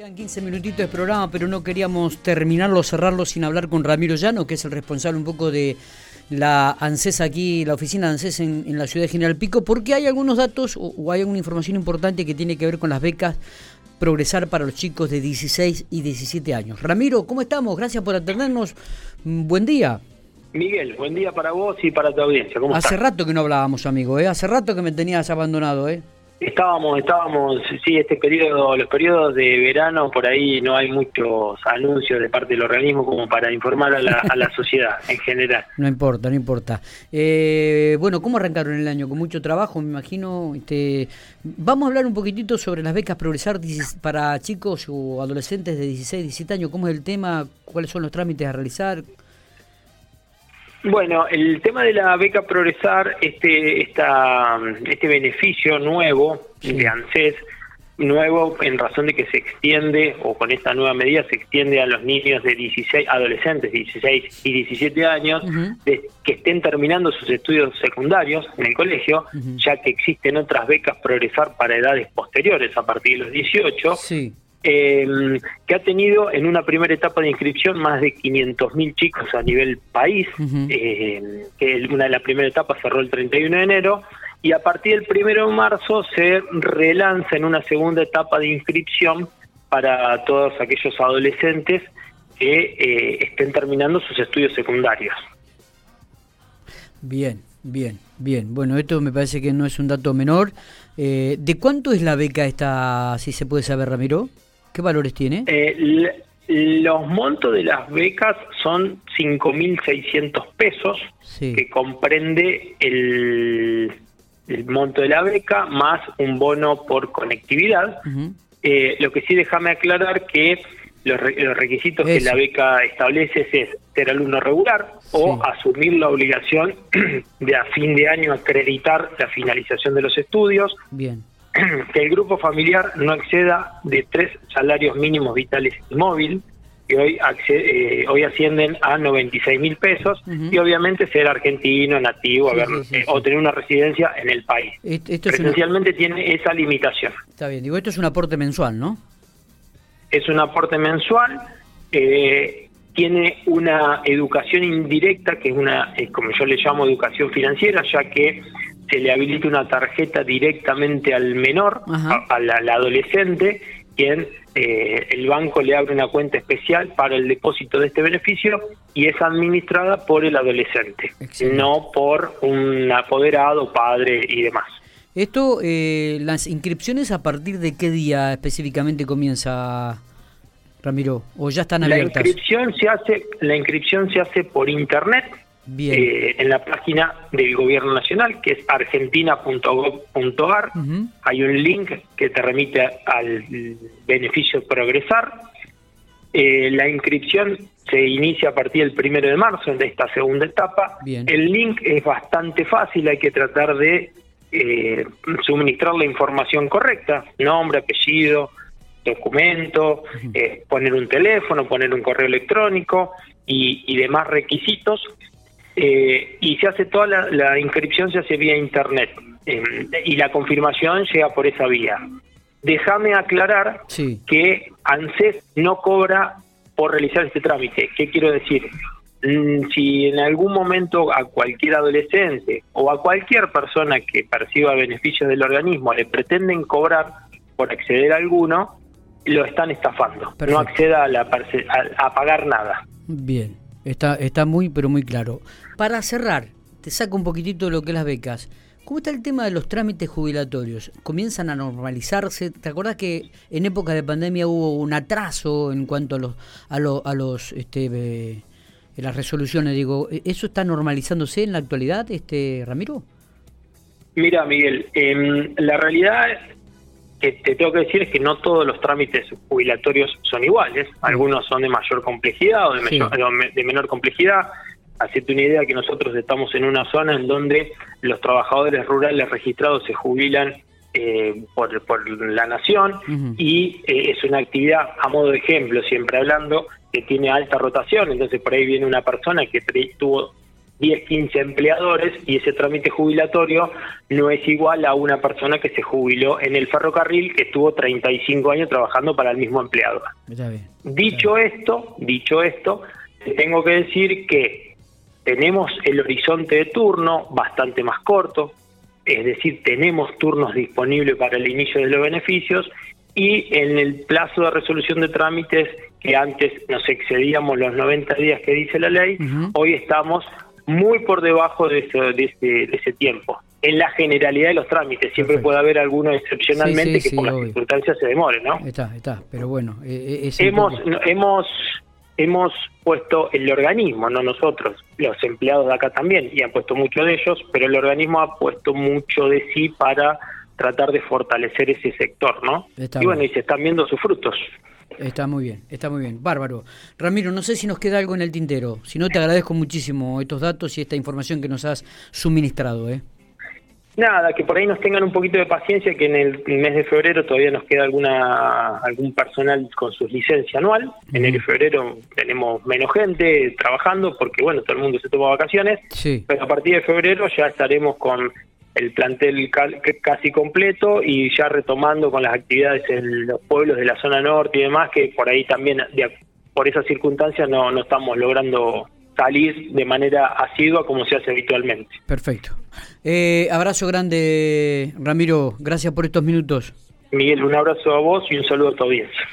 Quedan 15 minutitos de programa, pero no queríamos terminarlo, cerrarlo sin hablar con Ramiro Llano, que es el responsable un poco de la ANSES aquí, la oficina de ANSES en, la ciudad de General Pico, porque hay algunos datos o, hay alguna información importante que tiene que ver con las becas Progresar para los chicos de 16 y 17 años. Ramiro, ¿cómo estamos? Gracias por atendernos. Buen día. Miguel, buen día para vos y para tu audiencia. ¿Cómo Hace rato que no hablábamos, amigo, ¿eh? Hace rato que me tenías abandonado, ¿eh? Estábamos, estábamos, sí, este periodo, los periodos de verano, por ahí no hay muchos anuncios de parte del organismo como para informar a la, sociedad en general. No importa, no importa. Eh, bueno, ¿cómo arrancaron el año? Con mucho trabajo, me imagino. Este, vamos a hablar un poquitito sobre las becas Progresar para chicos o adolescentes de 16, 17 años. ¿Cómo es el tema? ¿Cuáles son los trámites a realizar? Bueno, el tema de la beca Progresar, este, esta, este beneficio nuevo de ANSES, nuevo en razón de que se extiende, o con esta nueva medida se extiende a los niños de 16, adolescentes de 16 y 17 años, que estén terminando sus estudios secundarios en el colegio, ya que existen otras becas Progresar para edades posteriores, a partir de los 18. Sí eh, que ha tenido en una primera etapa de inscripción más de 500.000 chicos a nivel país, eh, que una de las primeras etapas cerró el 31 de enero, y a partir del 1 de marzo se relanza en una segunda etapa de inscripción para todos aquellos adolescentes que eh, estén terminando sus estudios secundarios. Bien, bien, bien. Bueno, esto me parece que no es un dato menor. Eh, ¿De cuánto es la beca esta, si se puede saber, Ramiro? ¿Qué valores tiene? Eh, los montos de las becas son 5.600 pesos, que comprende el, monto de la beca más un bono por conectividad. Eh, lo que sí déjame aclarar que los, requisitos que la beca establece es ser alumno regular o asumir la obligación de a fin de año acreditar la finalización de los estudios. Bien que el grupo familiar no exceda de tres salarios mínimos vitales y móvil, que hoy, eh, hoy ascienden a 96 mil pesos, y obviamente ser argentino, nativo, eh, o tener una residencia en el país. Esto, Esencialmente tiene esa limitación. Está bien, digo, esto es un aporte mensual, ¿no? Es un aporte mensual, eh, tiene una educación indirecta, que es una, como yo le llamo, educación financiera, ya que se le habilita una tarjeta directamente al menor, al, adolescente, quien eh, el banco le abre una cuenta especial para el depósito de este beneficio y es administrada por el adolescente, no por un apoderado, padre y demás. Esto, eh, las inscripciones a partir de qué día específicamente comienza, Ramiro, o ya están abiertas. La inscripción se hace, la inscripción se hace por internet eh, en la página del Gobierno Nacional, que es argentina.gov.ar. Hay un link que te remite al beneficio Progresar. Eh, la inscripción se inicia a partir del primero de marzo de esta segunda etapa. El link es bastante fácil, hay que tratar de eh, suministrar la información correcta, nombre, apellido, documento, poner un teléfono, poner un correo electrónico y, y demás requisitos eh, y se hace toda la, inscripción se hace vía internet eh, y la confirmación llega por esa vía. Déjame aclarar que ANSES no cobra por realizar este trámite. ¿Qué quiero decir? Mm, si en algún momento a cualquier adolescente o a cualquier persona que perciba beneficios del organismo le pretenden cobrar por acceder a alguno, lo están estafando. No acceda a, la, a pagar nada. Bien. Está, está muy, pero muy claro. Para cerrar, te saco un poquitito de lo que es las becas. ¿Cómo está el tema de los trámites jubilatorios? ¿Comienzan a normalizarse? ¿Te acordás que en época de pandemia hubo un atraso en cuanto a los, a, a los este, eh, las resoluciones? Digo, ¿eso está normalizándose en la actualidad, este Ramiro? Mira, Miguel, eh, la realidad que te tengo que decir es que no todos los trámites jubilatorios son iguales. Algunos son de mayor complejidad o de, menor complejidad. Hacete una idea que nosotros estamos en una zona en donde los trabajadores rurales registrados se jubilan eh, por, la nación y eh, es una actividad, a modo de ejemplo, siempre hablando, que tiene alta rotación. Entonces por ahí viene una persona que tuvo 10, 15 empleadores y ese trámite jubilatorio no es igual a una persona que se jubiló en el ferrocarril que estuvo 35 años trabajando para el mismo empleador. dicho esto, dicho esto, tengo que decir que tenemos el horizonte de turno bastante más corto, es decir, tenemos turnos disponibles para el inicio de los beneficios y en el plazo de resolución de trámites que antes nos excedíamos los 90 días que dice la ley, hoy estamos muy por debajo de ese, de, ese, tiempo. En la generalidad de los trámites, siempre puede haber alguno excepcionalmente que por las circunstancias se demore, ¿no? Está, está, pero bueno. Eh, eh, hemos, hemos, hemos puesto el organismo, no nosotros, los empleados de acá también, y han puesto mucho de ellos, pero el organismo ha puesto mucho de sí para tratar de fortalecer ese sector, ¿no? y bueno, y se están viendo sus frutos. Está muy bien, está muy bien. Bárbaro. Ramiro, no sé si nos queda algo en el tintero. Si no, te agradezco muchísimo estos datos y esta información que nos has suministrado. ¿eh? Nada, que por ahí nos tengan un poquito de paciencia, que en el mes de febrero todavía nos queda alguna algún personal con su licencia anual. En enero y febrero tenemos menos gente trabajando porque, bueno, todo el mundo se toma vacaciones. Sí. Pero a partir de febrero ya estaremos con el plantel casi completo y ya retomando con las actividades en los pueblos de la zona norte y demás, que por ahí también, por esas circunstancias, no, no estamos logrando salir de manera asidua como se hace habitualmente. Perfecto. Eh, abrazo grande, Ramiro. Gracias por estos minutos. Miguel, un abrazo a vos y un saludo a tu audiencia.